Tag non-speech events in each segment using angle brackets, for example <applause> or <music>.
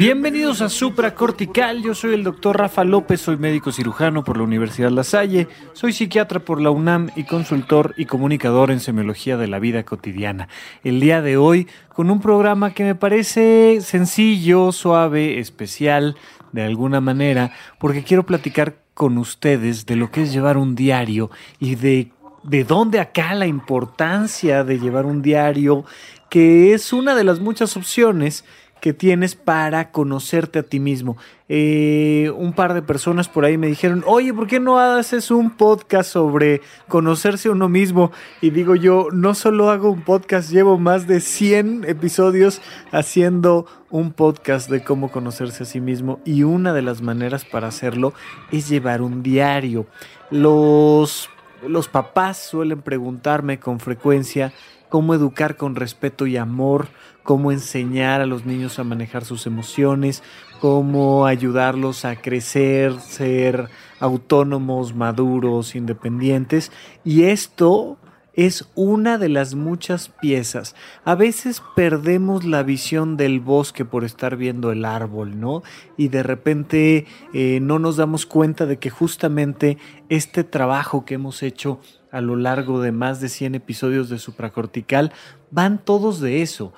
Bienvenidos a Supracortical, yo soy el doctor Rafa López, soy médico cirujano por la Universidad La Salle, soy psiquiatra por la UNAM y consultor y comunicador en semiología de la vida cotidiana. El día de hoy con un programa que me parece sencillo, suave, especial, de alguna manera, porque quiero platicar con ustedes de lo que es llevar un diario y de, de dónde acá la importancia de llevar un diario, que es una de las muchas opciones que tienes para conocerte a ti mismo. Eh, un par de personas por ahí me dijeron, oye, ¿por qué no haces un podcast sobre conocerse a uno mismo? Y digo yo, no solo hago un podcast, llevo más de 100 episodios haciendo un podcast de cómo conocerse a sí mismo y una de las maneras para hacerlo es llevar un diario. Los, los papás suelen preguntarme con frecuencia cómo educar con respeto y amor cómo enseñar a los niños a manejar sus emociones, cómo ayudarlos a crecer, ser autónomos, maduros, independientes. Y esto es una de las muchas piezas. A veces perdemos la visión del bosque por estar viendo el árbol, ¿no? Y de repente eh, no nos damos cuenta de que justamente este trabajo que hemos hecho a lo largo de más de 100 episodios de supracortical van todos de eso.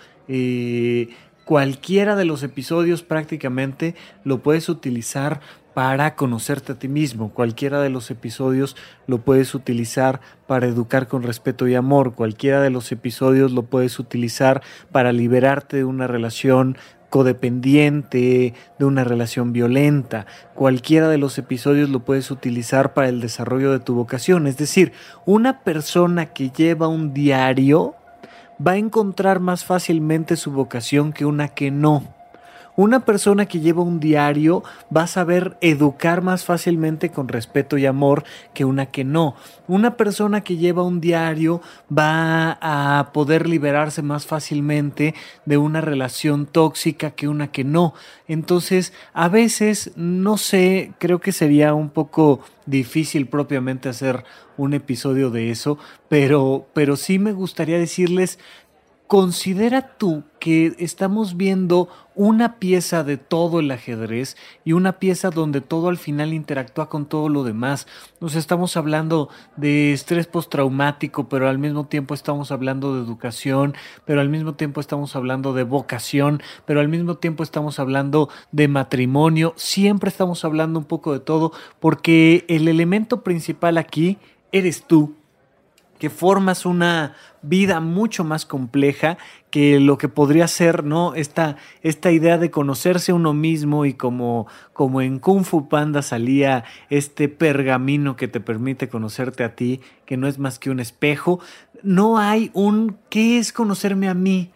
Cualquiera de los episodios prácticamente lo puedes utilizar para conocerte a ti mismo. Cualquiera de los episodios lo puedes utilizar para educar con respeto y amor. Cualquiera de los episodios lo puedes utilizar para liberarte de una relación codependiente, de una relación violenta. Cualquiera de los episodios lo puedes utilizar para el desarrollo de tu vocación. Es decir, una persona que lleva un diario va a encontrar más fácilmente su vocación que una que no. Una persona que lleva un diario va a saber educar más fácilmente con respeto y amor que una que no. Una persona que lleva un diario va a poder liberarse más fácilmente de una relación tóxica que una que no. Entonces, a veces, no sé, creo que sería un poco difícil propiamente hacer un episodio de eso, pero, pero sí me gustaría decirles Considera tú que estamos viendo una pieza de todo el ajedrez y una pieza donde todo al final interactúa con todo lo demás. Nos estamos hablando de estrés postraumático, pero al mismo tiempo estamos hablando de educación, pero al mismo tiempo estamos hablando de vocación, pero al mismo tiempo estamos hablando de matrimonio. Siempre estamos hablando un poco de todo porque el elemento principal aquí eres tú que formas una vida mucho más compleja que lo que podría ser, ¿no? Esta, esta idea de conocerse uno mismo y como, como en Kung Fu Panda salía este pergamino que te permite conocerte a ti, que no es más que un espejo, no hay un ¿qué es conocerme a mí?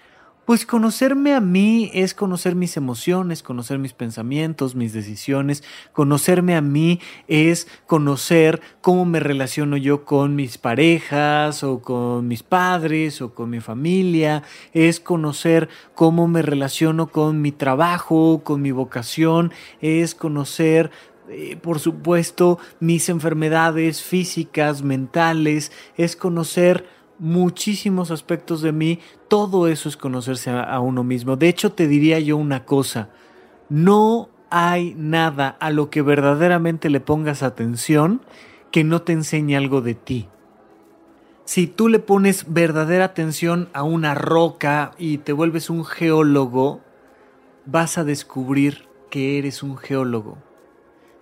Pues conocerme a mí es conocer mis emociones, conocer mis pensamientos, mis decisiones. Conocerme a mí es conocer cómo me relaciono yo con mis parejas o con mis padres o con mi familia. Es conocer cómo me relaciono con mi trabajo, con mi vocación. Es conocer eh, por supuesto, mis enfermedades físicas, mentales, es conocer muchísimos aspectos de mí, todo eso es conocerse a, uno mismo. De hecho, te diría yo una cosa, no hay nada a lo que verdaderamente le pongas atención que no te enseñe algo de ti. Si tú le pones verdadera atención a una roca y te vuelves un geólogo, vas a descubrir que eres un geólogo.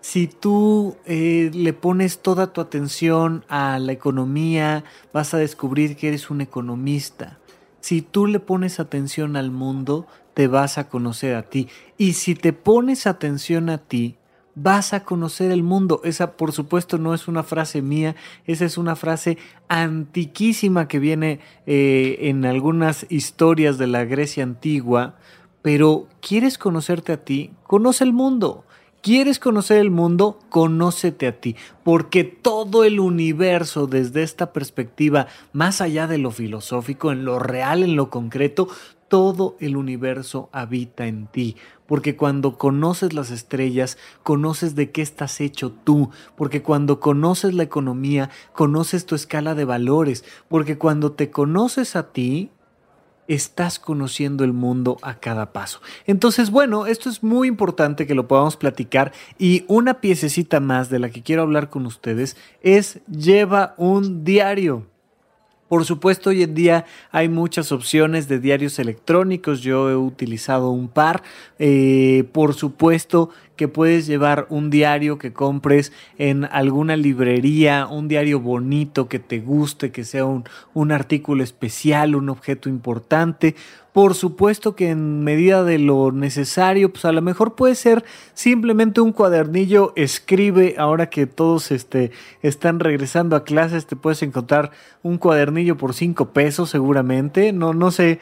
Si tú eh, le pones toda tu atención a la economía, vas a descubrir que eres un economista. Si tú le pones atención al mundo, te vas a conocer a ti. Y si te pones atención a ti, vas a conocer el mundo. Esa, por supuesto, no es una frase mía, esa es una frase antiquísima que viene eh, en algunas historias de la Grecia antigua. Pero, ¿quieres conocerte a ti? Conoce el mundo. ¿Quieres conocer el mundo? Conócete a ti, porque todo el universo desde esta perspectiva, más allá de lo filosófico, en lo real, en lo concreto, todo el universo habita en ti, porque cuando conoces las estrellas, conoces de qué estás hecho tú, porque cuando conoces la economía, conoces tu escala de valores, porque cuando te conoces a ti, estás conociendo el mundo a cada paso. Entonces, bueno, esto es muy importante que lo podamos platicar y una piececita más de la que quiero hablar con ustedes es lleva un diario. Por supuesto, hoy en día hay muchas opciones de diarios electrónicos. Yo he utilizado un par. Eh, por supuesto que puedes llevar un diario que compres en alguna librería, un diario bonito que te guste, que sea un, un artículo especial, un objeto importante. Por supuesto que en medida de lo necesario, pues a lo mejor puede ser simplemente un cuadernillo, escribe, ahora que todos este, están regresando a clases, te puedes encontrar un cuadernillo por cinco pesos seguramente, no, no sé,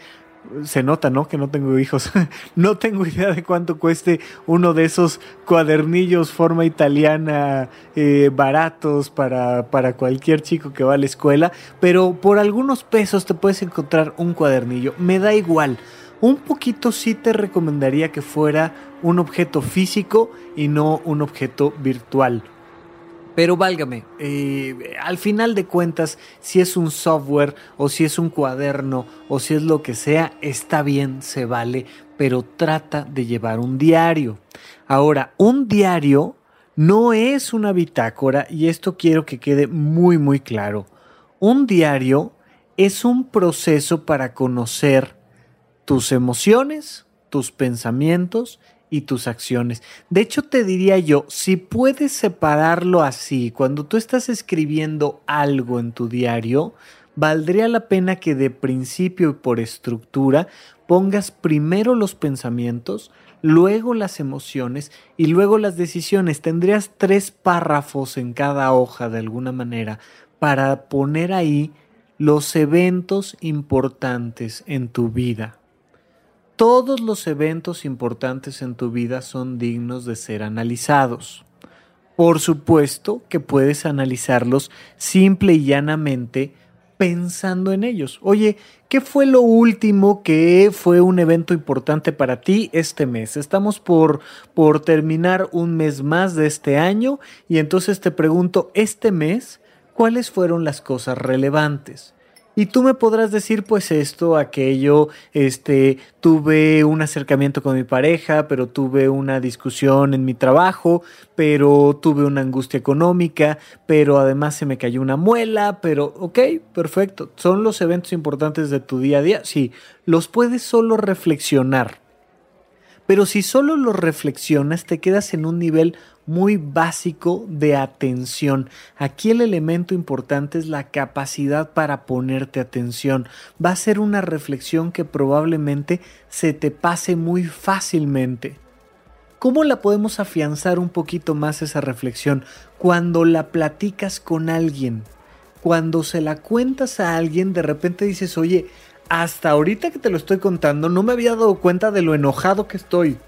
se nota, ¿no? Que no tengo hijos. <laughs> no tengo idea de cuánto cueste uno de esos cuadernillos forma italiana eh, baratos para, para cualquier chico que va a la escuela, pero por algunos pesos te puedes encontrar un cuadernillo. Me da igual. Un poquito sí te recomendaría que fuera un objeto físico y no un objeto virtual. Pero válgame, eh, al final de cuentas, si es un software o si es un cuaderno o si es lo que sea, está bien, se vale, pero trata de llevar un diario. Ahora, un diario no es una bitácora y esto quiero que quede muy, muy claro. Un diario es un proceso para conocer tus emociones, tus pensamientos y tus acciones. De hecho, te diría yo, si puedes separarlo así, cuando tú estás escribiendo algo en tu diario, valdría la pena que de principio y por estructura pongas primero los pensamientos, luego las emociones y luego las decisiones. Tendrías tres párrafos en cada hoja de alguna manera para poner ahí los eventos importantes en tu vida todos los eventos importantes en tu vida son dignos de ser analizados. Por supuesto que puedes analizarlos simple y llanamente pensando en ellos. Oye, ¿qué fue lo último que fue un evento importante para ti este mes? Estamos por, por terminar un mes más de este año y entonces te pregunto, este mes, ¿cuáles fueron las cosas relevantes? Y tú me podrás decir, pues esto, aquello, este, tuve un acercamiento con mi pareja, pero tuve una discusión en mi trabajo, pero tuve una angustia económica, pero además se me cayó una muela, pero, ok, perfecto. ¿Son los eventos importantes de tu día a día? Sí, los puedes solo reflexionar. Pero si solo los reflexionas, te quedas en un nivel muy básico de atención. Aquí el elemento importante es la capacidad para ponerte atención. Va a ser una reflexión que probablemente se te pase muy fácilmente. ¿Cómo la podemos afianzar un poquito más esa reflexión? Cuando la platicas con alguien. Cuando se la cuentas a alguien, de repente dices, oye, hasta ahorita que te lo estoy contando, no me había dado cuenta de lo enojado que estoy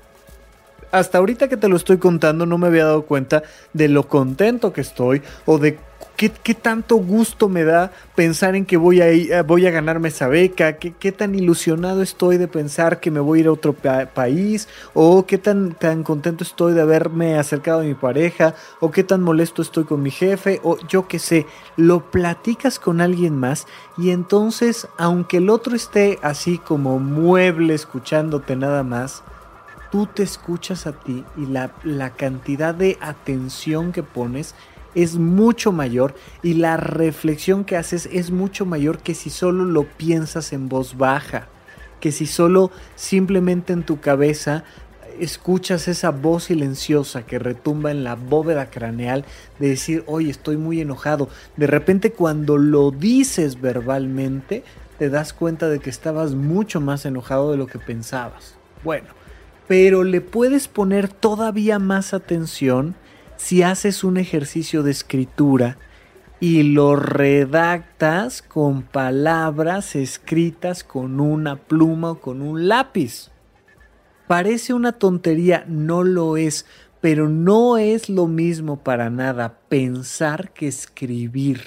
hasta ahorita que te lo estoy contando no me había dado cuenta de lo contento que estoy o de qué, tanto gusto me da pensar en que voy a, ir, voy a ganarme esa beca, qué, qué, tan ilusionado estoy de pensar que me voy a ir a otro país o qué tan, tan contento estoy de haberme acercado a mi pareja o qué tan molesto estoy con mi jefe o yo qué sé, lo platicas con alguien más y entonces aunque el otro esté así como mueble escuchándote nada más, tú te escuchas a ti y la, cantidad de atención que pones es mucho mayor y la reflexión que haces es mucho mayor que si solo lo piensas en voz baja, que si solo simplemente en tu cabeza escuchas esa voz silenciosa que retumba en la bóveda craneal de decir, oye, estoy muy enojado. De repente cuando lo dices verbalmente, te das cuenta de que estabas mucho más enojado de lo que pensabas. Bueno, pero le puedes poner todavía más atención si haces un ejercicio de escritura y lo redactas con palabras escritas con una pluma o con un lápiz. Parece una tontería, no lo es, pero no es lo mismo para nada pensar que escribir.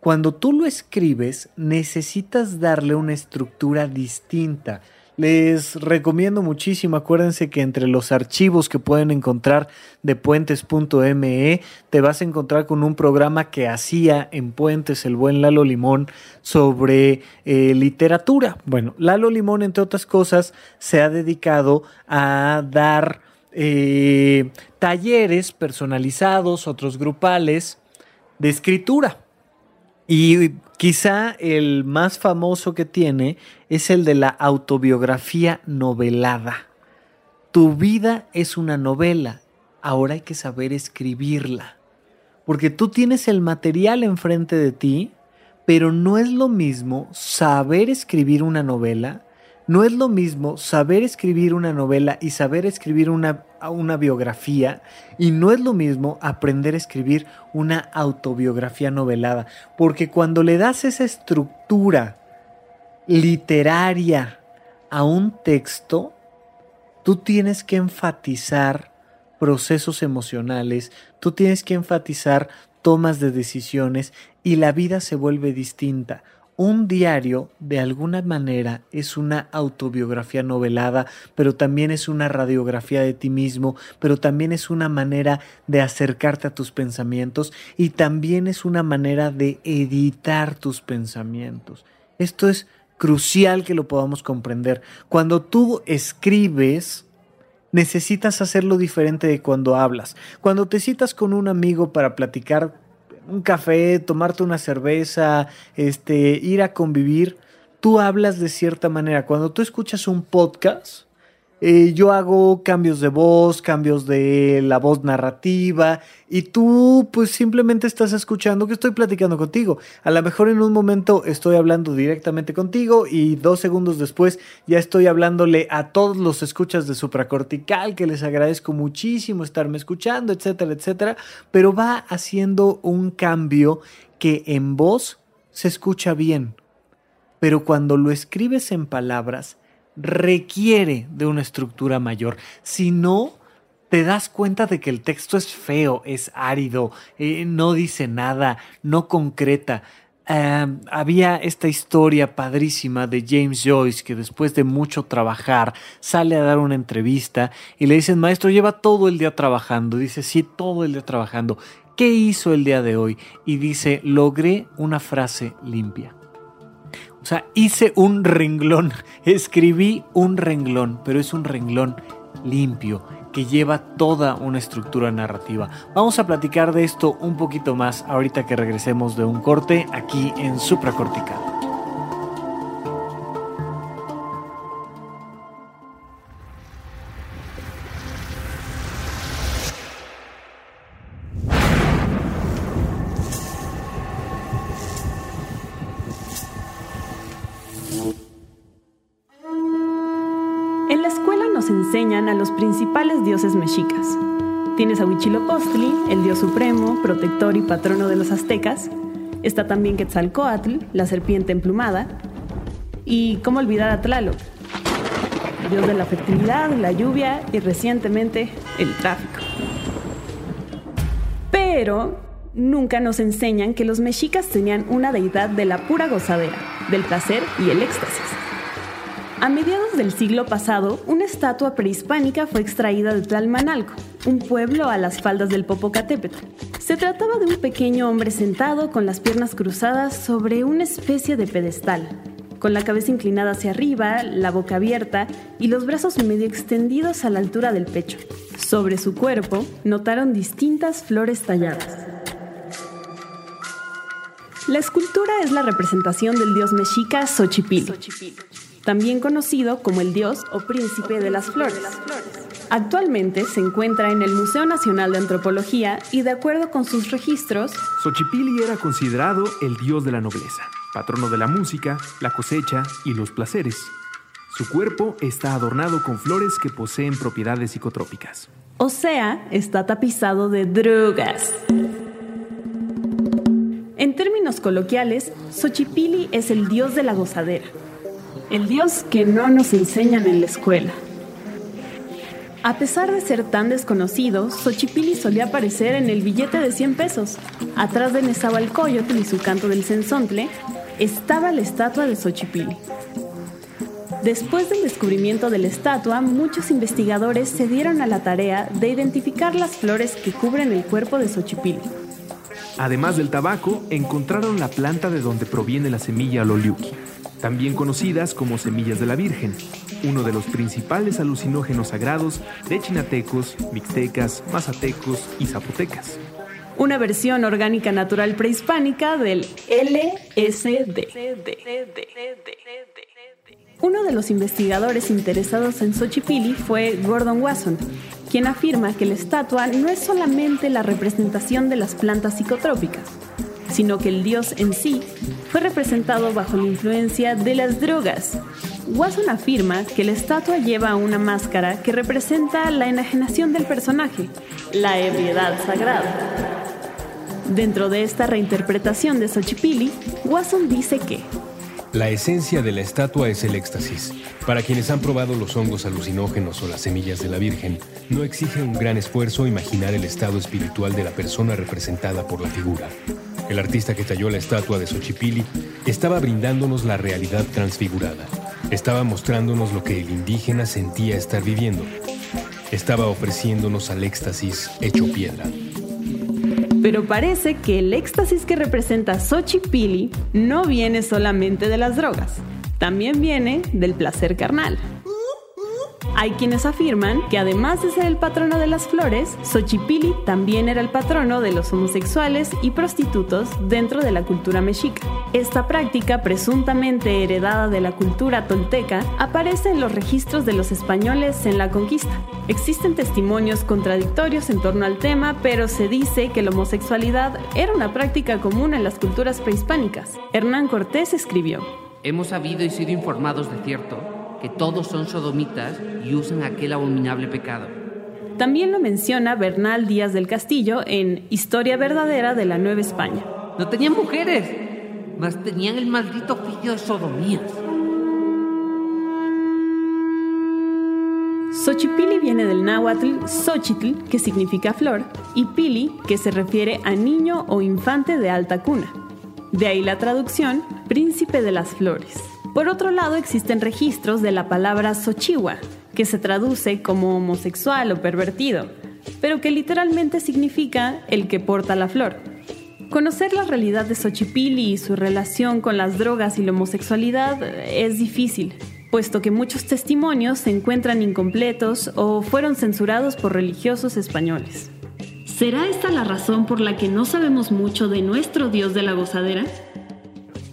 Cuando tú lo escribes, necesitas darle una estructura distinta. Les recomiendo muchísimo, acuérdense que entre los archivos que pueden encontrar de puentes.me, te vas a encontrar con un programa que hacía en Puentes el buen Lalo Limón sobre eh, literatura. Bueno, Lalo Limón, entre otras cosas, se ha dedicado a dar eh, talleres personalizados, otros grupales de escritura. Y quizá el más famoso que tiene es el de la autobiografía novelada. Tu vida es una novela, ahora hay que saber escribirla. Porque tú tienes el material enfrente de ti, pero no es lo mismo saber escribir una novela no es lo mismo saber escribir una novela y saber escribir una, biografía y no es lo mismo aprender a escribir una autobiografía novelada. Porque cuando le das esa estructura literaria a un texto, tú tienes que enfatizar procesos emocionales, tú tienes que enfatizar tomas de decisiones y la vida se vuelve distinta un diario, de alguna manera, es una autobiografía novelada, pero también es una radiografía de ti mismo, pero también es una manera de acercarte a tus pensamientos y también es una manera de editar tus pensamientos. Esto es crucial que lo podamos comprender. Cuando tú escribes, necesitas hacerlo diferente de cuando hablas. Cuando te citas con un amigo para platicar un café, tomarte una cerveza, este, ir a convivir, tú hablas de cierta manera. Cuando tú escuchas un podcast, eh, yo hago cambios de voz, cambios de la voz narrativa y tú pues simplemente estás escuchando que estoy platicando contigo. A lo mejor en un momento estoy hablando directamente contigo y dos segundos después ya estoy hablándole a todos los escuchas de supracortical que les agradezco muchísimo estarme escuchando, etcétera, etcétera. Pero va haciendo un cambio que en voz se escucha bien. Pero cuando lo escribes en palabras, requiere de una estructura mayor. Si no, te das cuenta de que el texto es feo, es árido, eh, no dice nada, no concreta. había esta historia padrísima de James Joyce que después de mucho trabajar sale a dar una entrevista y le dicen, maestro, lleva todo el día trabajando. Dice, sí, todo el día trabajando. ¿Qué hizo el día de hoy? Y dice, logré una frase limpia. O sea, hice un renglón, <laughs> escribí un renglón, pero es un renglón limpio que lleva toda una estructura narrativa. Vamos a platicar de esto un poquito más ahorita que regresemos de un corte aquí en Supracortical. Dioses mexicas. Tienes a Huitzilopochtli, el dios supremo, protector y patrono de los aztecas. Está también Quetzalcoatl, la serpiente emplumada. Y cómo olvidar a Tlaloc, dios de la fertilidad, la lluvia y recientemente el tráfico. Pero nunca nos enseñan que los mexicas tenían una deidad de la pura gozadera, del placer y el éxtasis. A mediados del siglo pasado, una estatua prehispánica fue extraída de Tlalmanalco, un pueblo a las faldas del Popocatépetl. Se trataba de un pequeño hombre sentado con las piernas cruzadas sobre una especie de pedestal, con la cabeza inclinada hacia arriba, la boca abierta y los brazos medio extendidos a la altura del pecho. Sobre su cuerpo notaron distintas flores talladas. La escultura es la representación del dios mexica Xochipilli también conocido como el dios o príncipe de las flores. Actualmente se encuentra en el Museo Nacional de Antropología y de acuerdo con sus registros, Xochipilli era considerado el dios de la nobleza, patrono de la música, la cosecha y los placeres. Su cuerpo está adornado con flores que poseen propiedades psicotrópicas. O sea, está tapizado de drogas. En términos coloquiales, Xochipilli es el dios de la gozadera, el Dios que no nos enseñan en la escuela. A pesar de ser tan desconocido, Xochipilli solía aparecer en el billete de 100 pesos. Atrás de Nezahualcóyotl y su canto del censontle estaba la estatua de Xochipilli. Después del descubrimiento de la estatua, muchos investigadores se dieron a la tarea de identificar las flores que cubren el cuerpo de Xochipilli. Además del tabaco, encontraron la planta de donde proviene la semilla loliuki, también conocidas como semillas de la Virgen, uno de los principales alucinógenos sagrados de chinatecos, mixtecas, mazatecos y zapotecas. Una versión orgánica natural prehispánica del LSD. Uno de los investigadores interesados en Xochipilli fue Gordon Wasson, quien afirma que la estatua no es solamente la representación de las plantas psicotrópicas, sino que el dios en sí fue representado bajo la influencia de las drogas. Wasson afirma que la estatua lleva una máscara que representa la enajenación del personaje, la ebriedad sagrada. Dentro de esta reinterpretación de Xochipilli, Wasson dice que la esencia de la estatua es el éxtasis. Para quienes han probado los hongos alucinógenos o las semillas de la Virgen, no exige un gran esfuerzo imaginar el estado espiritual de la persona representada por la figura. El artista que talló la estatua de Xochipilli estaba brindándonos la realidad transfigurada. Estaba mostrándonos lo que el indígena sentía estar viviendo. Estaba ofreciéndonos al éxtasis hecho piedra. Pero parece que el éxtasis que representa Xochipilli no viene solamente de las drogas, también viene del placer carnal. Hay quienes afirman que además de ser el patrono de las flores, Xochipilli también era el patrono de los homosexuales y prostitutos dentro de la cultura mexica. Esta práctica, presuntamente heredada de la cultura tolteca, aparece en los registros de los españoles en la conquista. Existen testimonios contradictorios en torno al tema, pero se dice que la homosexualidad era una práctica común en las culturas prehispánicas. Hernán Cortés escribió, Hemos sabido y sido informados de cierto que todos son sodomitas y usan aquel abominable pecado. También lo menciona Bernal Díaz del Castillo en Historia verdadera de la Nueva España. No tenían mujeres, mas tenían el maldito oficio de sodomías. Xochipili viene del náhuatl Xochitl, que significa flor, y pili, que se refiere a niño o infante de alta cuna. De ahí la traducción, príncipe de las flores. Por otro lado, existen registros de la palabra Xochihua, que se traduce como homosexual o pervertido, pero que literalmente significa el que porta la flor. Conocer la realidad de Xochipilli y su relación con las drogas y la homosexualidad es difícil, puesto que muchos testimonios se encuentran incompletos o fueron censurados por religiosos españoles. ¿Será esta la razón por la que no sabemos mucho de nuestro Dios de la gozadera?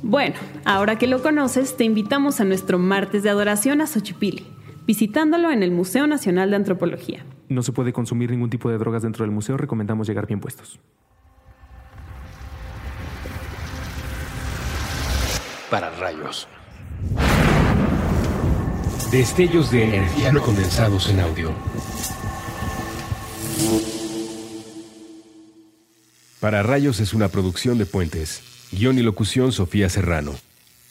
Bueno, ahora que lo conoces, te invitamos a nuestro martes de adoración a Xochipilli, visitándolo en el Museo Nacional de Antropología. No se puede consumir ningún tipo de drogas dentro del museo, recomendamos llegar bien puestos. Para rayos. Destellos de energía no condensados en audio. Para rayos es una producción de puentes. Guión y locución Sofía Serrano.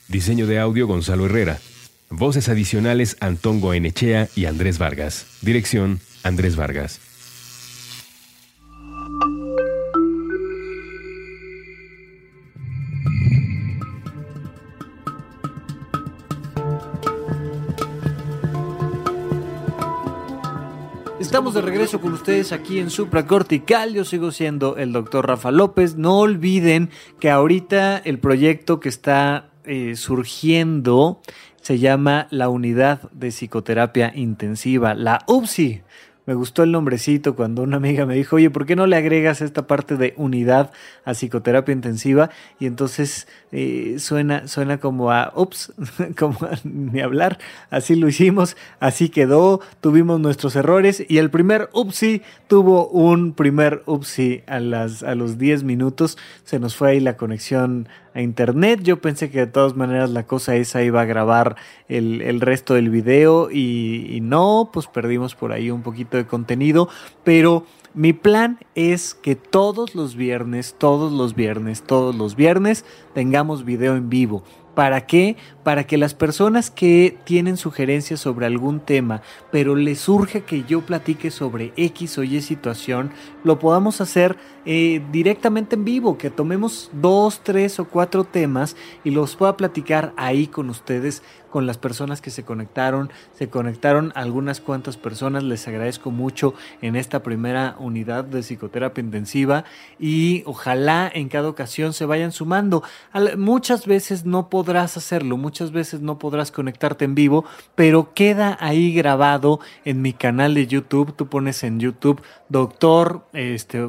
Diseño de audio Gonzalo Herrera. Voces adicionales Antón Goenechea y Andrés Vargas. Dirección Andrés Vargas. Estamos de regreso con ustedes aquí en Supra Cortical. Yo sigo siendo el doctor Rafa López. No olviden que ahorita el proyecto que está eh, surgiendo se llama la Unidad de Psicoterapia Intensiva, la UPSI. Me gustó el nombrecito cuando una amiga me dijo, oye, ¿por qué no le agregas esta parte de unidad a psicoterapia intensiva? Y entonces eh, suena, suena como a, ups, <laughs> como a ni hablar. Así lo hicimos, así quedó, tuvimos nuestros errores y el primer upsi tuvo un primer upsi a, las, a los 10 minutos. Se nos fue ahí la conexión a internet. Yo pensé que de todas maneras la cosa esa iba a grabar el, resto del video y, y no, pues perdimos por ahí un poquito de contenido, pero mi plan es que todos los viernes, todos los viernes, todos los viernes tengamos video en vivo ¿Para qué? Para que las personas que tienen sugerencias sobre algún tema, pero les surge que yo platique sobre X o Y situación, lo podamos hacer eh, directamente en vivo, que tomemos dos, tres o cuatro temas y los pueda platicar ahí con ustedes con las personas que se conectaron. Se conectaron algunas cuantas personas, les agradezco mucho en esta primera unidad de psicoterapia intensiva y ojalá en cada ocasión se vayan sumando. Muchas veces no podrás hacerlo, muchas veces no podrás conectarte en vivo, pero queda ahí grabado en mi canal de YouTube. Tú pones en YouTube doctor este,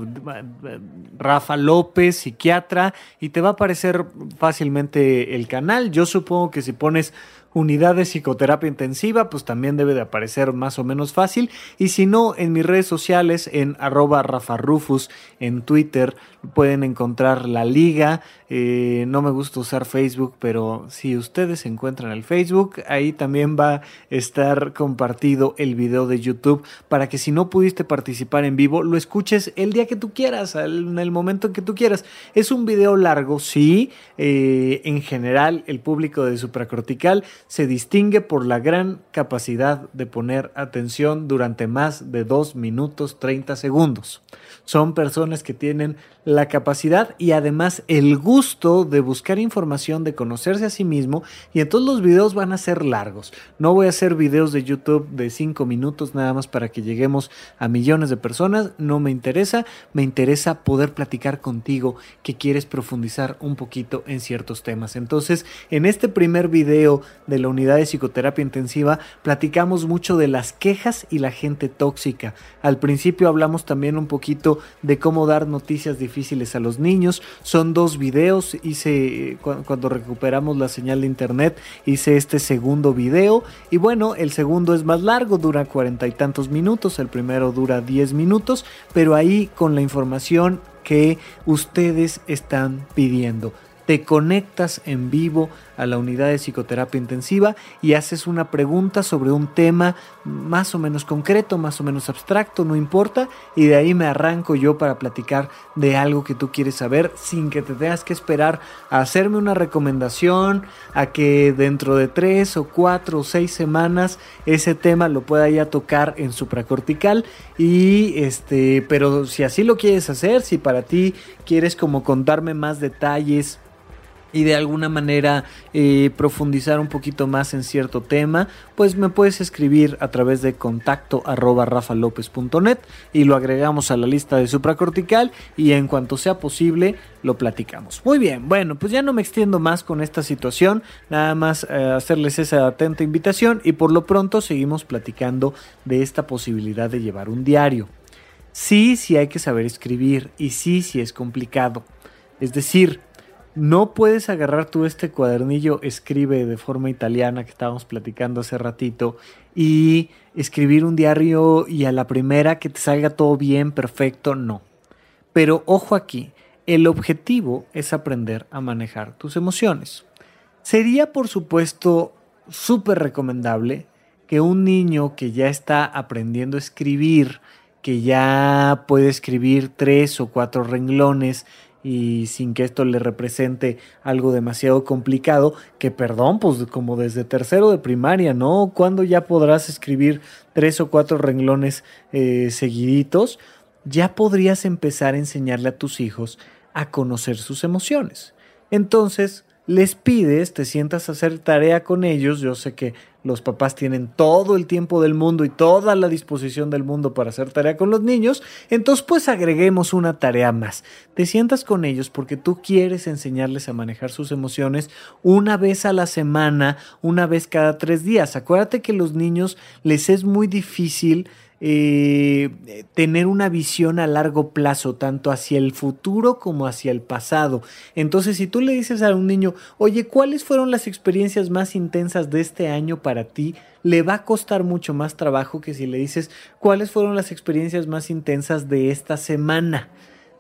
Rafa López, psiquiatra, y te va a aparecer fácilmente el canal. Yo supongo que si pones unidad de psicoterapia intensiva, pues también debe de aparecer más o menos fácil. Y si no, en mis redes sociales, en arroba Rafa Rufus, en Twitter, pueden encontrar la liga. Eh, no me gusta usar Facebook, pero si ustedes encuentran el Facebook, ahí también va a estar compartido el video de YouTube para que si no pudiste participar en vivo, lo escuches el día que tú quieras, en el momento que tú quieras. Es un video largo, sí. Eh, en general, el público de supracortical se distingue por la gran capacidad de poner atención durante más de 2 minutos 30 segundos. Son personas que tienen la capacidad y además el gusto de buscar información, de conocerse a sí mismo y entonces los videos van a ser largos. No voy a hacer videos de YouTube de 5 minutos nada más para que lleguemos a millones de personas, no me interesa, me interesa poder platicar contigo que quieres profundizar un poquito en ciertos temas. Entonces, en este primer video de la unidad de psicoterapia intensiva platicamos mucho de las quejas y la gente tóxica. Al principio hablamos también un poquito de cómo dar noticias difíciles a los niños. Son dos videos, hice cuando recuperamos la señal de internet, hice este segundo video y bueno, el segundo es más largo, dura cuarenta y tantos minutos, el primero dura diez minutos, pero ahí con la información que ustedes están pidiendo te conectas en vivo a la unidad de psicoterapia intensiva y haces una pregunta sobre un tema más o menos concreto, más o menos abstracto, no importa, y de ahí me arranco yo para platicar de algo que tú quieres saber sin que te tengas que esperar a hacerme una recomendación, a que dentro de tres o cuatro o seis semanas ese tema lo pueda ya tocar en supracortical y este, pero si así lo quieres hacer, si para ti quieres como contarme más detalles y de alguna manera eh, profundizar un poquito más en cierto tema, pues me puedes escribir a través de contacto arroba rafalopez.net y lo agregamos a la lista de supracortical y en cuanto sea posible lo platicamos. Muy bien, bueno, pues ya no me extiendo más con esta situación, nada más eh, hacerles esa atenta invitación y por lo pronto seguimos platicando de esta posibilidad de llevar un diario. Sí, sí hay que saber escribir y sí, sí es complicado. Es decir, no puedes agarrar tú este cuadernillo, escribe de forma italiana que estábamos platicando hace ratito, y escribir un diario y a la primera que te salga todo bien, perfecto, no. Pero ojo aquí, el objetivo es aprender a manejar tus emociones. Sería, por supuesto, súper recomendable que un niño que ya está aprendiendo a escribir, que ya puede escribir tres o cuatro renglones, y sin que esto le represente algo demasiado complicado, que perdón, pues como desde tercero de primaria, ¿no? ¿Cuándo ya podrás escribir tres o cuatro renglones eh, seguiditos? Ya podrías empezar a enseñarle a tus hijos a conocer sus emociones. Entonces, les pides, te sientas a hacer tarea con ellos, yo sé que los papás tienen todo el tiempo del mundo y toda la disposición del mundo para hacer tarea con los niños, entonces pues agreguemos una tarea más. Te sientas con ellos porque tú quieres enseñarles a manejar sus emociones una vez a la semana, una vez cada tres días. Acuérdate que a los niños les es muy difícil eh, tener una visión a largo plazo, tanto hacia el futuro como hacia el pasado. Entonces, si tú le dices a un niño, oye, ¿cuáles fueron las experiencias más intensas de este año para ti? Le va a costar mucho más trabajo que si le dices, ¿cuáles fueron las experiencias más intensas de esta semana?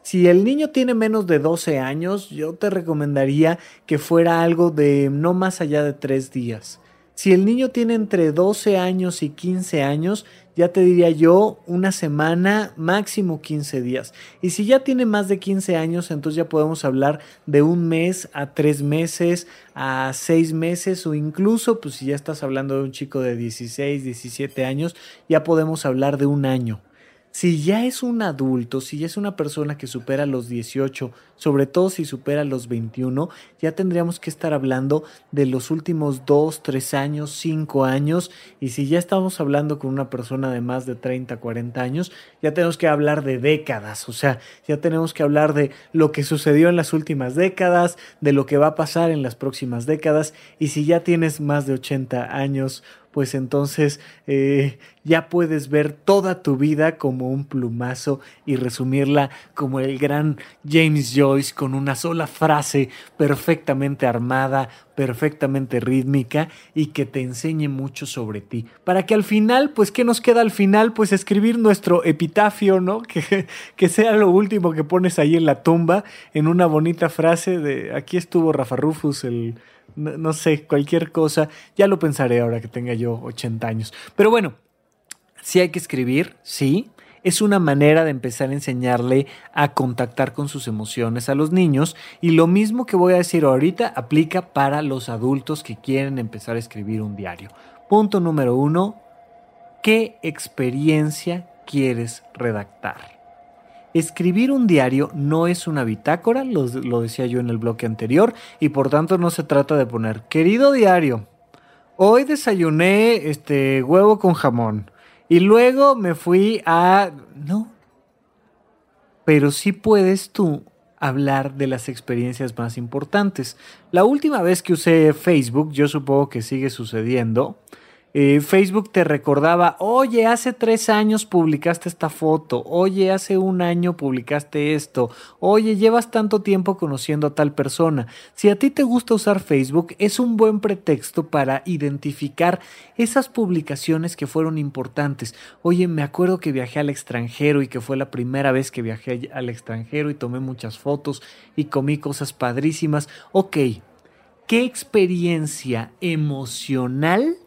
Si el niño tiene menos de 12 años, yo te recomendaría que fuera algo de no más allá de tres días Si el niño tiene entre 12 años y 15 años, ya te diría yo una semana, máximo 15 días. Y si ya tiene más de 15 años, entonces ya podemos hablar de un mes a tres meses, a seis meses o incluso, pues si ya estás hablando de un chico de 16, 17 años, ya podemos hablar de un año. Si ya es un adulto, si ya es una persona que supera los 18, sobre todo si supera los 21, ya tendríamos que estar hablando de los últimos 2, 3 años, 5 años. Y si ya estamos hablando con una persona de más de 30, 40 años, ya tenemos que hablar de décadas. O sea, ya tenemos que hablar de lo que sucedió en las últimas décadas, de lo que va a pasar en las próximas décadas. Y si ya tienes más de 80 años, pues entonces eh, ya puedes ver toda tu vida como un plumazo y resumirla como el gran James Joyce con una sola frase perfectamente armada, perfectamente rítmica y que te enseñe mucho sobre ti. Para que al final, pues, ¿qué nos queda al final? Pues escribir nuestro epitafio, ¿no? <laughs> Que, que sea lo último que pones ahí en la tumba, en una bonita frase de aquí estuvo Rafa Rufus, el no, sé, cualquier cosa. Ya lo pensaré ahora que tenga yo 80 años. Pero bueno, sí hay que escribir, sí. Es una manera de empezar a enseñarle a contactar con sus emociones a los niños y lo mismo que voy a decir ahorita aplica para los adultos que quieren empezar a escribir un diario. Punto número uno, ¿qué experiencia quieres redactar? Escribir un diario no es una bitácora, lo, decía yo en el bloque anterior, y por tanto no se trata de poner, querido diario, hoy desayuné este huevo con jamón y luego me fui a... No. Pero sí puedes tú hablar de las experiencias más importantes. La última vez que usé Facebook, yo supongo que sigue sucediendo, eh, Facebook te recordaba, oye, hace tres años publicaste esta foto, oye, hace un año publicaste esto, oye, llevas tanto tiempo conociendo a tal persona. Si a ti te gusta usar Facebook, es un buen pretexto para identificar esas publicaciones que fueron importantes. Oye, me acuerdo que viajé al extranjero y que fue la primera vez que viajé al extranjero y tomé muchas fotos y comí cosas padrísimas. Ok, ¿qué experiencia emocional?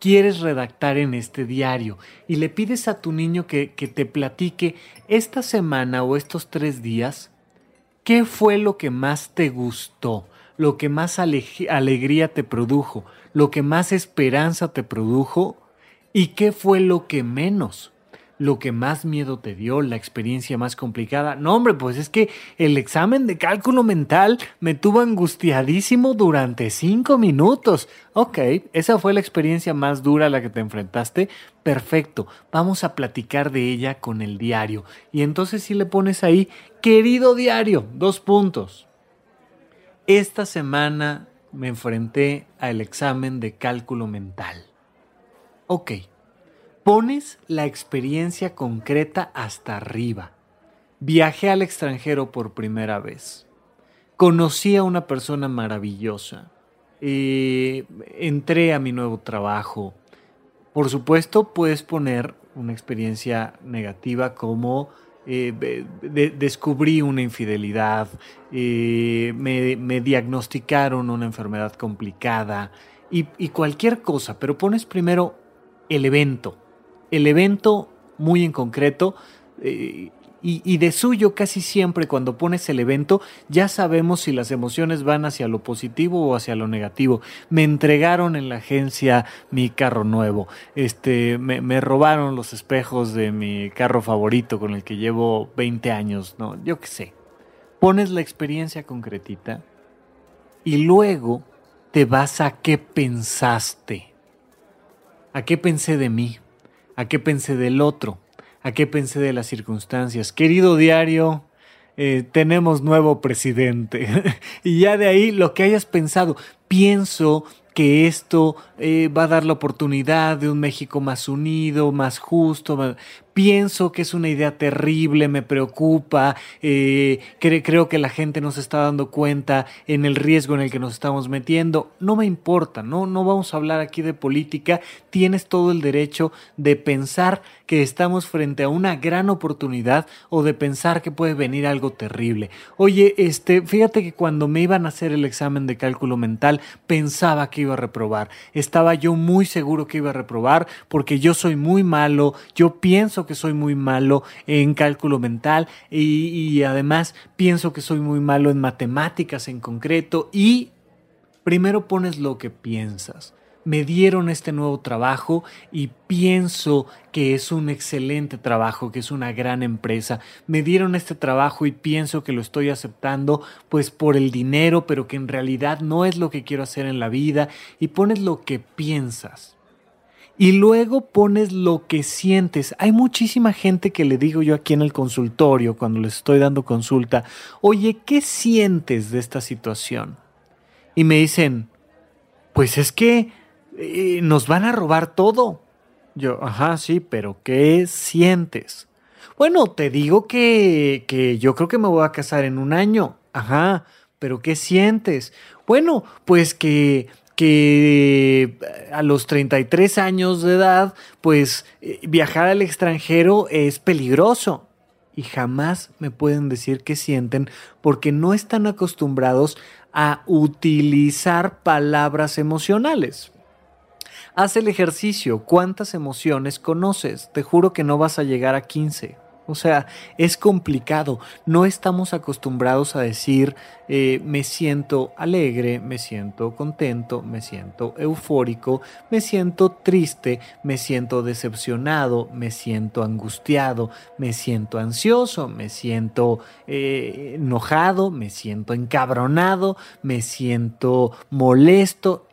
Quieres redactar en este diario y le pides a tu niño que, te platique esta semana o estos tres días, ¿qué fue lo que más te gustó? Lo que más alegría te produjo, lo que más esperanza te produjo y qué fue lo que menos lo que más miedo te dio, la experiencia más complicada. No, hombre, pues es que el examen de cálculo mental me tuvo angustiadísimo durante cinco minutos. Ok, esa fue la experiencia más dura a la que te enfrentaste. Perfecto, vamos a platicar de ella con el diario. Y entonces si le pones ahí, querido diario, dos puntos. Esta semana me enfrenté al examen de cálculo mental. Ok, Pones la experiencia concreta hasta arriba. Viajé al extranjero por primera vez. Conocí a una persona maravillosa. Eh, entré a mi nuevo trabajo. Por supuesto, puedes poner una experiencia negativa como eh, descubrí una infidelidad, eh, me, diagnosticaron una enfermedad complicada y, cualquier cosa, pero pones primero el evento, el evento muy en concreto. Eh, y, de suyo casi siempre cuando pones el evento ya sabemos si las emociones van hacia lo positivo o hacia lo negativo. Me entregaron en la agencia mi carro nuevo. Este, me, me robaron los espejos de mi carro favorito con el que llevo 20 años, ¿no? Yo qué sé. Pones la experiencia concretita y luego te vas a qué pensaste. ¿A qué pensé de mí? A qué pensé del otro, a qué pensé de las circunstancias. Querido diario, eh, tenemos nuevo presidente. <laughs> y ya de ahí lo que hayas pensado, pienso que esto eh, va a dar la oportunidad de un México más unido, más justo. Pienso que es una idea terrible, me preocupa, eh, creo que la gente no se está dando cuenta en el riesgo en el que nos estamos metiendo. No me importa, no, no vamos a hablar aquí de política. Tienes todo el derecho de pensar que estamos frente a una gran oportunidad o de pensar que puede venir algo terrible. Oye, este, fíjate que cuando me iban a hacer el examen de cálculo mental, pensaba que iba a reprobar. Estaba yo muy seguro que iba a reprobar porque yo soy muy malo, yo pienso que soy muy malo en cálculo mental y, y además pienso que soy muy malo en matemáticas en concreto y primero pones lo que piensas me dieron este nuevo trabajo y pienso que es un excelente trabajo, que es una gran empresa. Me dieron este trabajo y pienso que lo estoy aceptando pues por el dinero, pero que en realidad no es lo que quiero hacer en la vida y pones lo que piensas. Y luego pones lo que sientes. Hay muchísima gente que le digo yo aquí en el consultorio, cuando les estoy dando consulta, oye, ¿qué sientes de esta situación? Y me dicen, pues es que nos van a robar todo. Yo, ajá, sí, pero ¿qué sientes? Bueno, te digo que, que yo creo que me voy a casar en un año. Ajá, pero ¿qué sientes? Bueno, pues que, que a los 33 años de edad, pues eh, viajar al extranjero es peligroso. Y jamás me pueden decir qué sienten porque no están acostumbrados a utilizar palabras emocionales. Haz el ejercicio. ¿Cuántas emociones conoces? Te juro que no vas a llegar a 15. O sea, es complicado. No estamos acostumbrados a decir eh, me siento alegre, me siento contento, me siento eufórico, me siento triste, me siento decepcionado, me siento angustiado, me siento ansioso, me siento eh, enojado, me siento encabronado, me siento molesto.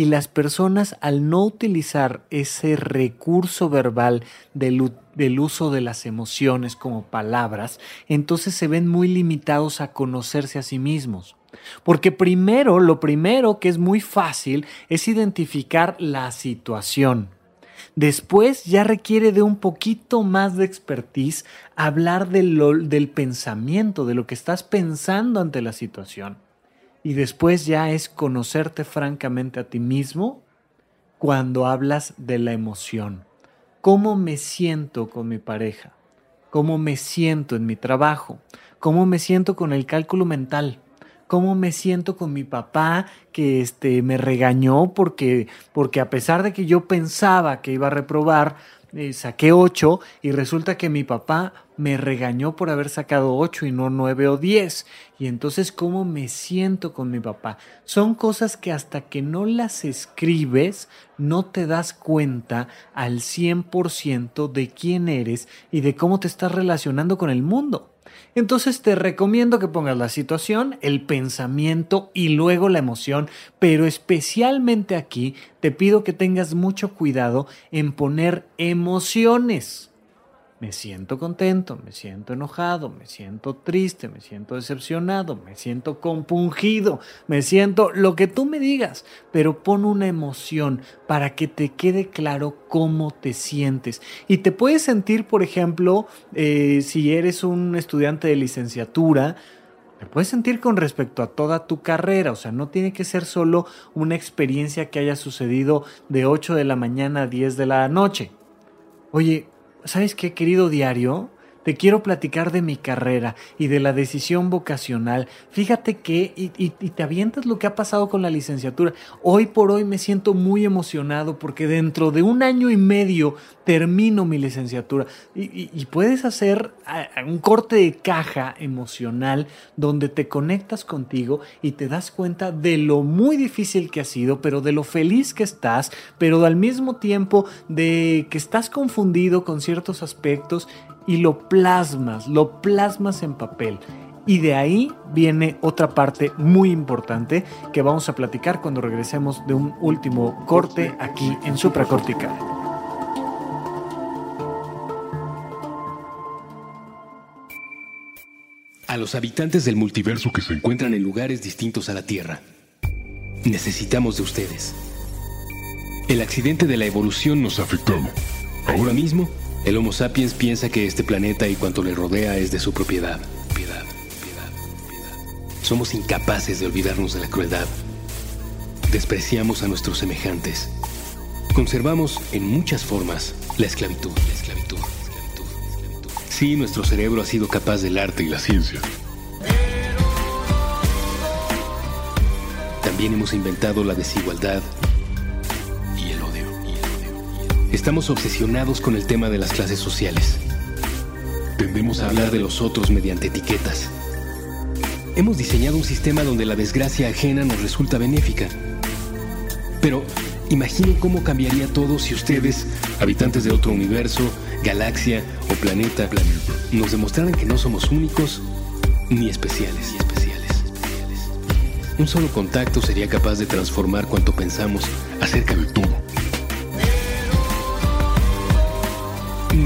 Y las personas al no utilizar ese recurso verbal del, uso de las emociones como palabras, entonces se ven muy limitados a conocerse a sí mismos. Porque primero, lo primero que es muy fácil es identificar la situación. Después ya requiere de un poquito más de expertise hablar del pensamiento, de lo que estás pensando ante la situación. Y después ya es conocerte francamente a ti mismo cuando hablas de la emoción. ¿Cómo me siento con mi pareja? ¿Cómo me siento en mi trabajo? ¿Cómo me siento con el cálculo mental? ¿Cómo me siento con mi papá que este, me regañó porque, porque a pesar de que yo pensaba que iba a reprobar, eh, saqué 8 y resulta que mi papá me regañó por haber sacado 8 y no 9 o 10. Y entonces, ¿cómo me siento con mi papá? Son cosas que hasta que no las escribes, no te das cuenta al 100% de quién eres y de cómo te estás relacionando con el mundo. Entonces te recomiendo que pongas la situación, el pensamiento y luego la emoción, pero especialmente aquí te pido que tengas mucho cuidado en poner emociones. Me siento contento, me siento enojado, me siento triste, me siento decepcionado, me siento compungido, me siento lo que tú me digas, pero pon una emoción para que te quede claro cómo te sientes. Y te puedes sentir, por ejemplo, eh, si eres un estudiante de licenciatura, te puedes sentir con respecto a toda tu carrera, o sea, no tiene que ser solo una experiencia que haya sucedido de 8 de la mañana a 10 de la noche. Oye, ¿sabes qué, querido diario? Te quiero platicar de mi carrera y de la decisión vocacional. Fíjate que, y, te avientas lo que ha pasado con la licenciatura. Hoy por hoy me siento muy emocionado porque dentro de un año y medio termino mi licenciatura. Y, puedes hacer un corte de caja emocional donde te conectas contigo y te das cuenta de lo muy difícil que ha sido, pero de lo feliz que estás, pero al mismo tiempo de que estás confundido con ciertos aspectos y lo plasmas, lo plasmas en papel. Y de ahí viene otra parte muy importante que vamos a platicar cuando regresemos de un último corte aquí en supracortical. A los habitantes del multiverso que se encuentran en lugares distintos a la Tierra, necesitamos de ustedes. El accidente de la evolución nos ha afectado. Ahora mismo El Homo sapiens piensa que este planeta y cuanto le rodea es de su propiedad. Piedad, piedad, piedad. Somos incapaces de olvidarnos de la crueldad. Despreciamos a nuestros semejantes. Conservamos en muchas formas la esclavitud, la esclavitud, la esclavitud, la esclavitud. Sí, nuestro cerebro ha sido capaz del arte y la ciencia. También hemos inventado la desigualdad Estamos obsesionados con el tema de las clases sociales. Tendemos a hablar de los otros mediante etiquetas. Hemos diseñado un sistema donde la desgracia ajena nos resulta benéfica. Pero imaginen cómo cambiaría todo si ustedes, habitantes de otro universo, galaxia o planeta, nos demostraran que no somos únicos ni especiales. Un solo contacto sería capaz de transformar cuanto pensamos acerca de todo.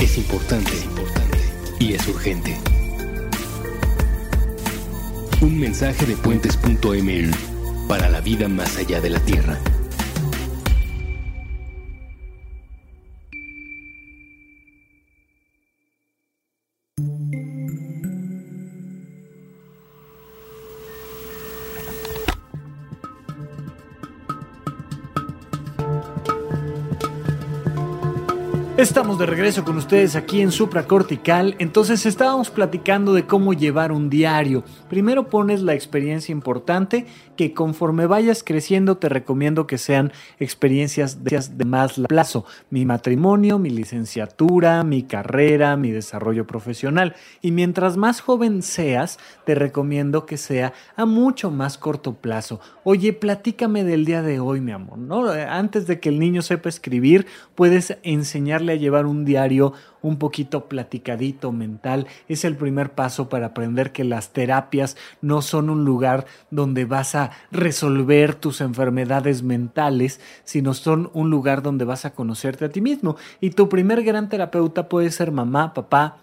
Es importante, importante y es urgente. Un mensaje de puentes.ml para la vida más allá de la Tierra. Estamos de regreso con ustedes aquí en Supracortical. Entonces estábamos platicando de cómo llevar un diario. Primero pones la experiencia importante que conforme vayas creciendo te recomiendo que sean experiencias de, más plazo. Mi matrimonio, mi licenciatura, mi carrera, mi desarrollo profesional. Y mientras más joven seas, te recomiendo que sea a mucho más corto plazo. Oye, platícame del día de hoy, mi amor. ¿no? Antes de que el niño sepa escribir, puedes enseñarle a llevar un diario un poquito platicadito mental. Es el primer paso para aprender que las terapias no son un lugar donde vas a resolver tus enfermedades mentales, sino son un lugar donde vas a conocerte a ti mismo. Y tu primer gran terapeuta puede ser mamá, papá,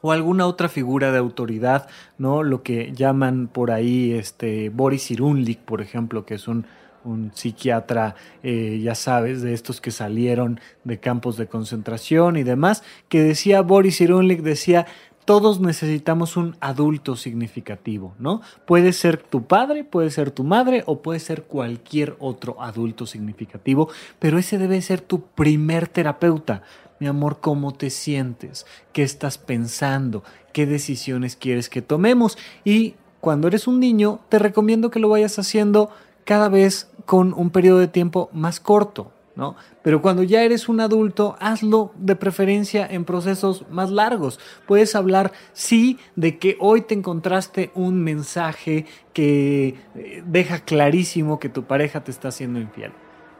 o alguna otra figura de autoridad, ¿no? Lo que llaman por ahí este Boris Irunlik, por ejemplo, que es un, un psiquiatra, eh, ya sabes, de estos que salieron de campos de concentración y demás, que decía Boris Irunlik, decía, todos necesitamos un adulto significativo, ¿no? Puede ser tu padre, puede ser tu madre o puede ser cualquier otro adulto significativo, pero ese debe ser tu primer terapeuta. Mi amor, ¿cómo te sientes? ¿Qué estás pensando? ¿Qué decisiones quieres que tomemos? Y cuando eres un niño, te recomiendo que lo vayas haciendo cada vez con un periodo de tiempo más corto, ¿no? Pero cuando ya eres un adulto, hazlo de preferencia en procesos más largos. Puedes hablar, sí, de que hoy te encontraste un mensaje que eh, deja clarísimo que tu pareja te está haciendo infiel.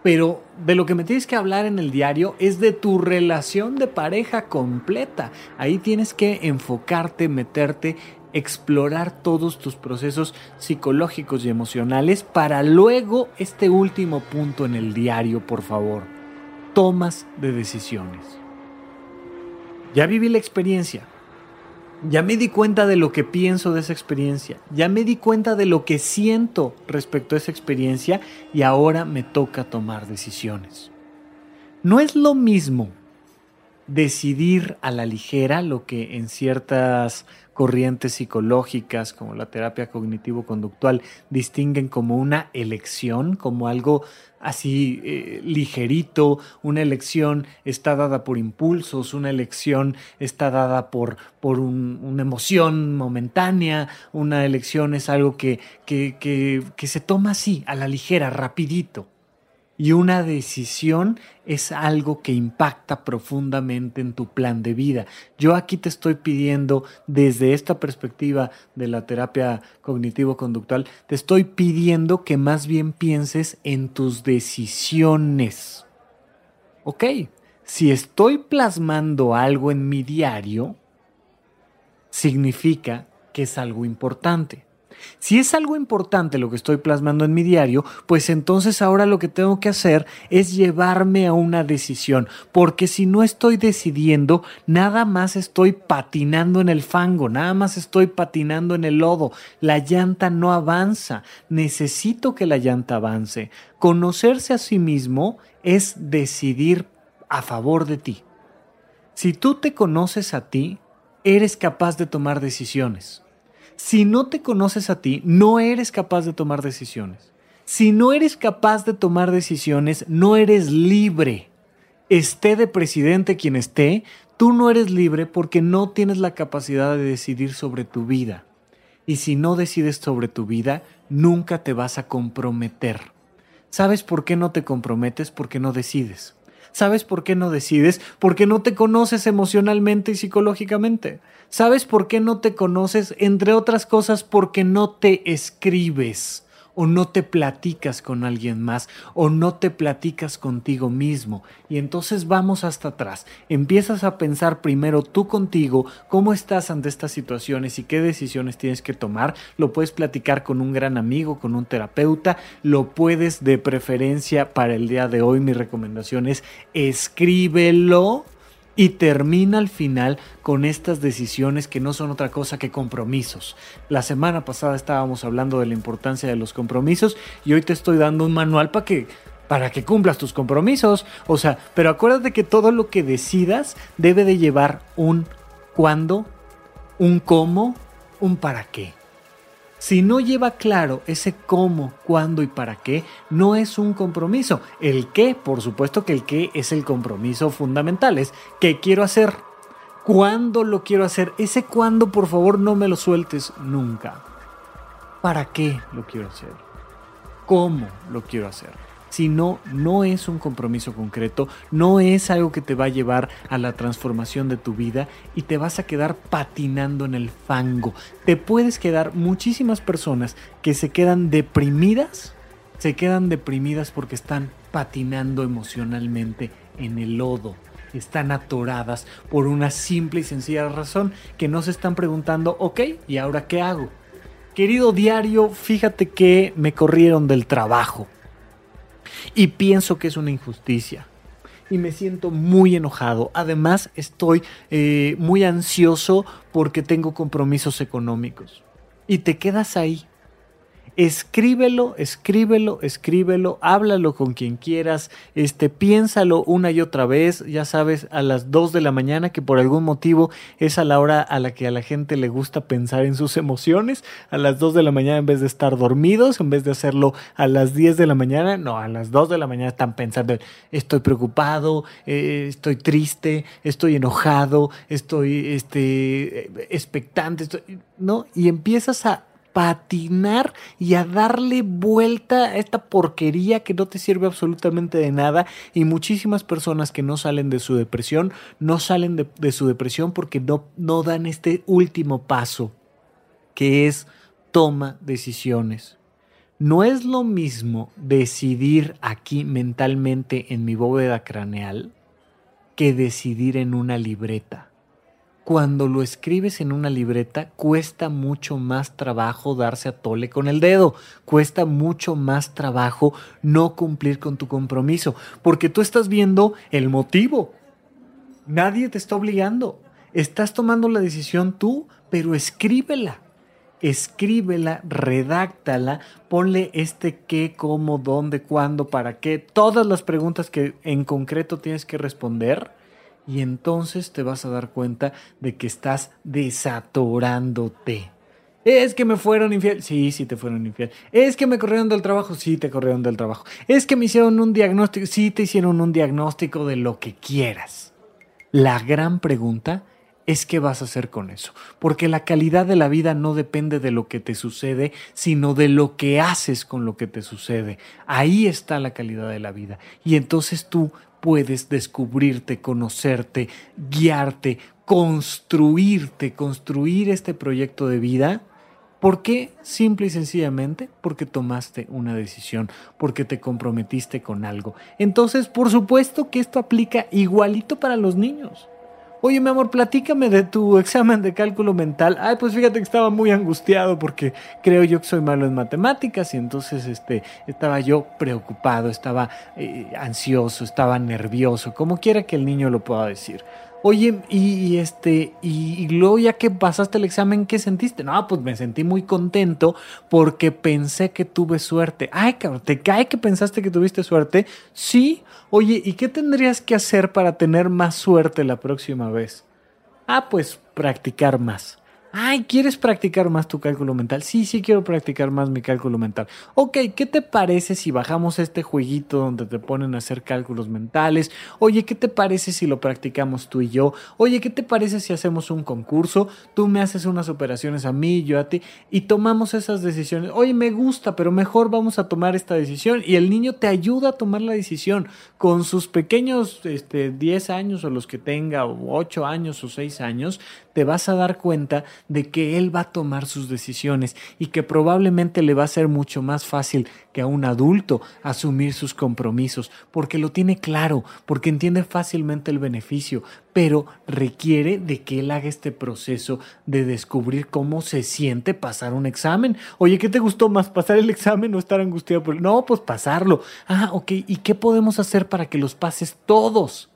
Pero de lo que me tienes que hablar en el diario es de tu relación de pareja completa. Ahí tienes que enfocarte, meterte explorar todos tus procesos psicológicos y emocionales para luego este último punto en el diario, por favor. Tomas de decisiones. Ya viví la experiencia. Ya me di cuenta de lo que pienso de esa experiencia. Ya me di cuenta de lo que siento respecto a esa experiencia y ahora me toca tomar decisiones. No es lo mismo decidir a la ligera lo que en ciertas corrientes psicológicas como la terapia cognitivo-conductual distinguen como una elección, como algo así eh, ligerito, una elección está dada por impulsos, una elección está dada por, por un, una emoción momentánea, una elección es algo que, que, que, que se toma así, a la ligera, rapidito. Y una decisión es algo que impacta profundamente en tu plan de vida. Yo aquí te estoy pidiendo, desde esta perspectiva de la terapia cognitivo-conductual, te estoy pidiendo que más bien pienses en tus decisiones. ¿Ok? Si estoy plasmando algo en mi diario, significa que es algo importante. Si es algo importante lo que estoy plasmando en mi diario, pues entonces ahora lo que tengo que hacer es llevarme a una decisión, porque si no estoy decidiendo, nada más estoy patinando en el fango, nada más estoy patinando en el lodo, la llanta no avanza, necesito que la llanta avance. Conocerse a sí mismo es decidir a favor de ti. Si tú te conoces a ti, eres capaz de tomar decisiones. Si no te conoces a ti, no eres capaz de tomar decisiones. Si no eres capaz de tomar decisiones, no eres libre. Esté de presidente quien esté, tú no eres libre porque no tienes la capacidad de decidir sobre tu vida. Y si no decides sobre tu vida, nunca te vas a comprometer. ¿Sabes por qué no te comprometes? Porque no decides. ¿Sabes por qué no decides? Porque no te conoces emocionalmente y psicológicamente. ¿Sabes por qué no te conoces? Entre otras cosas, porque no te escribes o no te platicas con alguien más o no te platicas contigo mismo. Y entonces vamos hasta atrás. Empiezas a pensar primero tú contigo, cómo estás ante estas situaciones y qué decisiones tienes que tomar. Lo puedes platicar con un gran amigo, con un terapeuta. Lo puedes de preferencia para el día de hoy. Mi recomendación es escríbelo y termina al final con estas decisiones que no son otra cosa que compromisos. La semana pasada estábamos hablando de la importancia de los compromisos y hoy te estoy dando un manual para que para que cumplas tus compromisos, o sea, pero acuérdate que todo lo que decidas debe de llevar un cuándo, un cómo, un para qué. Si no lleva claro ese cómo, cuándo y para qué, no es un compromiso. El qué, por supuesto que el qué es el compromiso fundamental, es qué quiero hacer, cuándo lo quiero hacer. Ese cuándo, por favor, no me lo sueltes nunca. ¿Para qué lo quiero hacer? ¿Cómo lo quiero hacer? Si no, no es un compromiso concreto, no es algo que te va a llevar a la transformación de tu vida y te vas a quedar patinando en el fango. Te puedes quedar muchísimas personas que se quedan deprimidas, se quedan deprimidas porque están patinando emocionalmente en el lodo. Están atoradas por una simple y sencilla razón que no se están preguntando, ok, ¿y ahora qué hago? Querido diario, fíjate que me corrieron del trabajo y pienso que es una injusticia. Y me siento muy enojado. Además, estoy eh, muy ansioso porque tengo compromisos económicos. Y te quedas ahí escríbelo, escríbelo, escríbelo, háblalo con quien quieras, este, piénsalo una y otra vez, ya sabes, a las 2 de la mañana, que por algún motivo es a la hora a la que a la gente le gusta pensar en sus emociones, a las 2 de la mañana en vez de estar dormidos, en vez de hacerlo a las 10 de la mañana, no, a las 2 de la mañana están pensando, estoy preocupado, eh, estoy triste, estoy enojado, estoy este, expectante, ¿no? Y empiezas a patinar y a darle vuelta a esta porquería que no te sirve absolutamente de nada y muchísimas personas que no salen de su depresión no salen de, su depresión porque no, no dan este último paso que es toma decisiones. No es lo mismo decidir aquí mentalmente en mi bóveda craneal que decidir en una libreta cuando lo escribes en una libreta cuesta mucho más trabajo darse a tole con el dedo, cuesta mucho más trabajo no cumplir con tu compromiso, porque tú estás viendo el motivo. Nadie te está obligando. Estás tomando la decisión tú, pero escríbela. Escríbela, redáctala, ponle este qué, cómo, dónde, cuándo, para qué, todas las preguntas que en concreto tienes que responder y entonces te vas a dar cuenta de que estás desatorándote. Es que me fueron infiel. Sí, sí te fueron infiel. Es que me corrieron del trabajo. Sí, te corrieron del trabajo. Es que me hicieron un diagnóstico. Sí, te hicieron un diagnóstico de lo que quieras. La gran pregunta es qué vas a hacer con eso. Porque la calidad de la vida no depende de lo que te sucede, sino de lo que haces con lo que te sucede. Ahí está la calidad de la vida. Y entonces tú puedes descubrirte, conocerte, guiarte, construirte, construir este proyecto de vida ¿Por qué? Simple y sencillamente porque tomaste una decisión, porque te comprometiste con algo. Entonces, por supuesto que esto aplica igualito para los niños. Oye, mi amor, platícame de tu examen de cálculo mental. Ay, pues fíjate que estaba muy angustiado porque creo yo que soy malo en matemáticas y entonces este, estaba yo preocupado, estaba eh, ansioso, estaba nervioso, como quiera que el niño lo pueda decir. Oye, y, este, y, luego ya que pasaste el examen, ¿qué sentiste? No, pues me sentí muy contento porque pensé que tuve suerte. Ay, cabrón, ¿te cae que pensaste que tuviste suerte? Sí. Oye, ¿y qué tendrías que hacer para tener más suerte la próxima vez? Ah, pues practicar más. Ay, ¿quieres practicar más tu cálculo mental? Sí, sí quiero practicar más mi cálculo mental. Ok, ¿qué te parece si bajamos este jueguito donde te ponen a hacer cálculos mentales? Oye, ¿qué te parece si lo practicamos tú y yo? Oye, ¿qué te parece si hacemos un concurso? Tú me haces unas operaciones a mí, yo a ti, y tomamos esas decisiones. Oye, me gusta, pero mejor vamos a tomar esta decisión. Y el niño te ayuda a tomar la decisión con sus pequeños este, 10 años o los que tenga, o 8 años o 6 años, te vas a dar cuenta de que él va a tomar sus decisiones y que probablemente le va a ser mucho más fácil que a un adulto asumir sus compromisos, porque lo tiene claro, porque entiende fácilmente el beneficio, pero requiere de que él haga este proceso de descubrir cómo se siente pasar un examen. Oye, ¿qué te gustó más? ¿Pasar el examen o estar angustiado por No, pues pasarlo. Ah, ok. ¿Y qué podemos hacer para que los pases todos?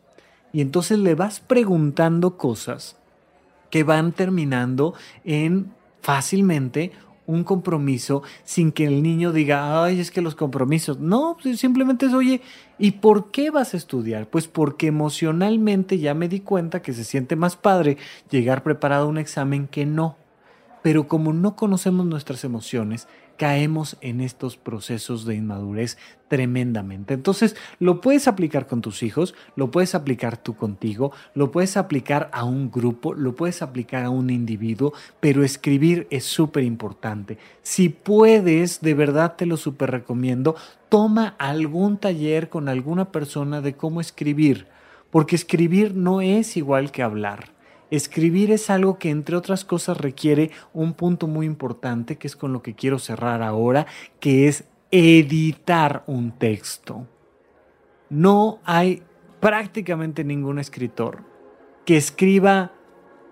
Y entonces le vas preguntando cosas que van terminando en fácilmente un compromiso sin que el niño diga, ay, es que los compromisos. No, simplemente es, oye, ¿y por qué vas a estudiar? Pues porque emocionalmente ya me di cuenta que se siente más padre llegar preparado a un examen que no. Pero como no conocemos nuestras emociones, caemos en estos procesos de inmadurez tremendamente. Entonces, lo puedes aplicar con tus hijos, lo puedes aplicar tú contigo, lo puedes aplicar a un grupo, lo puedes aplicar a un individuo, pero escribir es súper importante. Si puedes, de verdad te lo súper recomiendo, toma algún taller con alguna persona de cómo escribir, porque escribir no es igual que hablar. Escribir es algo que, entre otras cosas, requiere un punto muy importante, que es con lo que quiero cerrar ahora, que es editar un texto. No hay prácticamente ningún escritor que escriba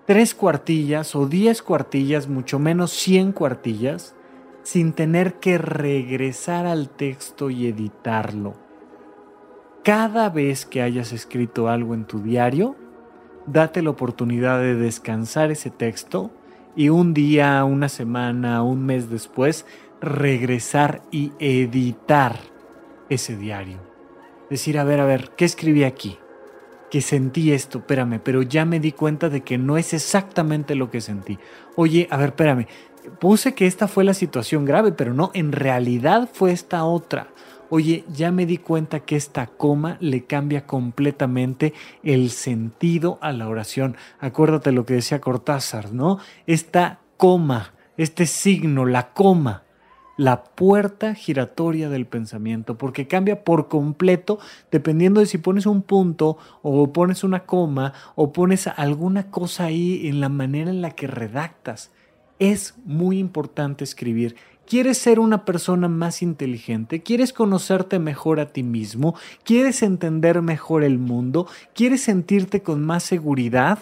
tres cuartillas o diez cuartillas, mucho menos cien cuartillas, sin tener que regresar al texto y editarlo. Cada vez que hayas escrito algo en tu diario, date la oportunidad de descansar ese texto y un día, una semana, un mes después, regresar y editar ese diario. Decir, a ver, a ver, ¿qué escribí aquí? Que sentí esto, espérame, pero ya me di cuenta de que no es exactamente lo que sentí. Oye, a ver, espérame, puse que esta fue la situación grave, pero no, en realidad fue esta otra oye, ya me di cuenta que esta coma le cambia completamente el sentido a la oración. Acuérdate lo que decía Cortázar, ¿no? Esta coma, este signo, la coma, la puerta giratoria del pensamiento, porque cambia por completo dependiendo de si pones un punto o pones una coma o pones alguna cosa ahí en la manera en la que redactas. Es muy importante escribir ¿Quieres ser una persona más inteligente? ¿Quieres conocerte mejor a ti mismo? ¿Quieres entender mejor el mundo? ¿Quieres sentirte con más seguridad?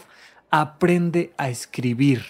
Aprende a escribir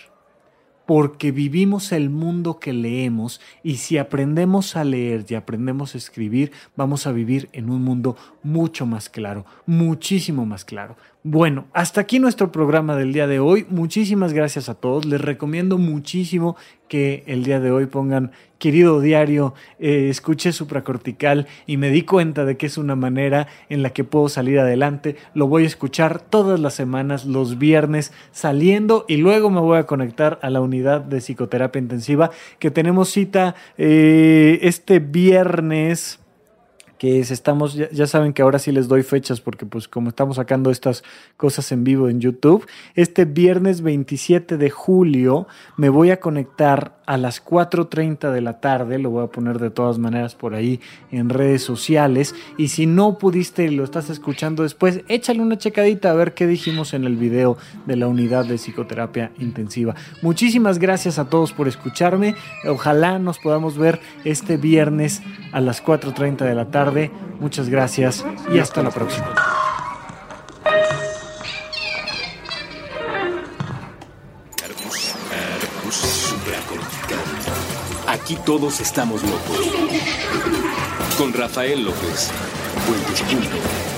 porque vivimos el mundo que leemos y si aprendemos a leer y aprendemos a escribir, vamos a vivir en un mundo mucho más claro, muchísimo más claro. Bueno, hasta aquí nuestro programa del día de hoy. Muchísimas gracias a todos. Les recomiendo muchísimo que el día de hoy pongan querido diario, eh, escuché supracortical y me di cuenta de que es una manera en la que puedo salir adelante. Lo voy a escuchar todas las semanas, los viernes, saliendo y luego me voy a conectar a la unidad de psicoterapia intensiva que tenemos cita eh, este viernes que es, estamos, ya, ya, saben que ahora sí les doy fechas porque pues como estamos sacando estas cosas en vivo en YouTube, este viernes 27 de julio me voy a conectar a las 4.30 de la tarde, lo voy a poner de todas maneras por ahí en redes sociales y si no pudiste y lo estás escuchando después, échale una checadita a ver qué dijimos en el video de la unidad de psicoterapia intensiva. Muchísimas gracias a todos por escucharme, ojalá nos podamos ver este viernes a las 4.30 de la tarde, muchas gracias y hasta la próxima. Aquí todos estamos locos. Con Rafael López. With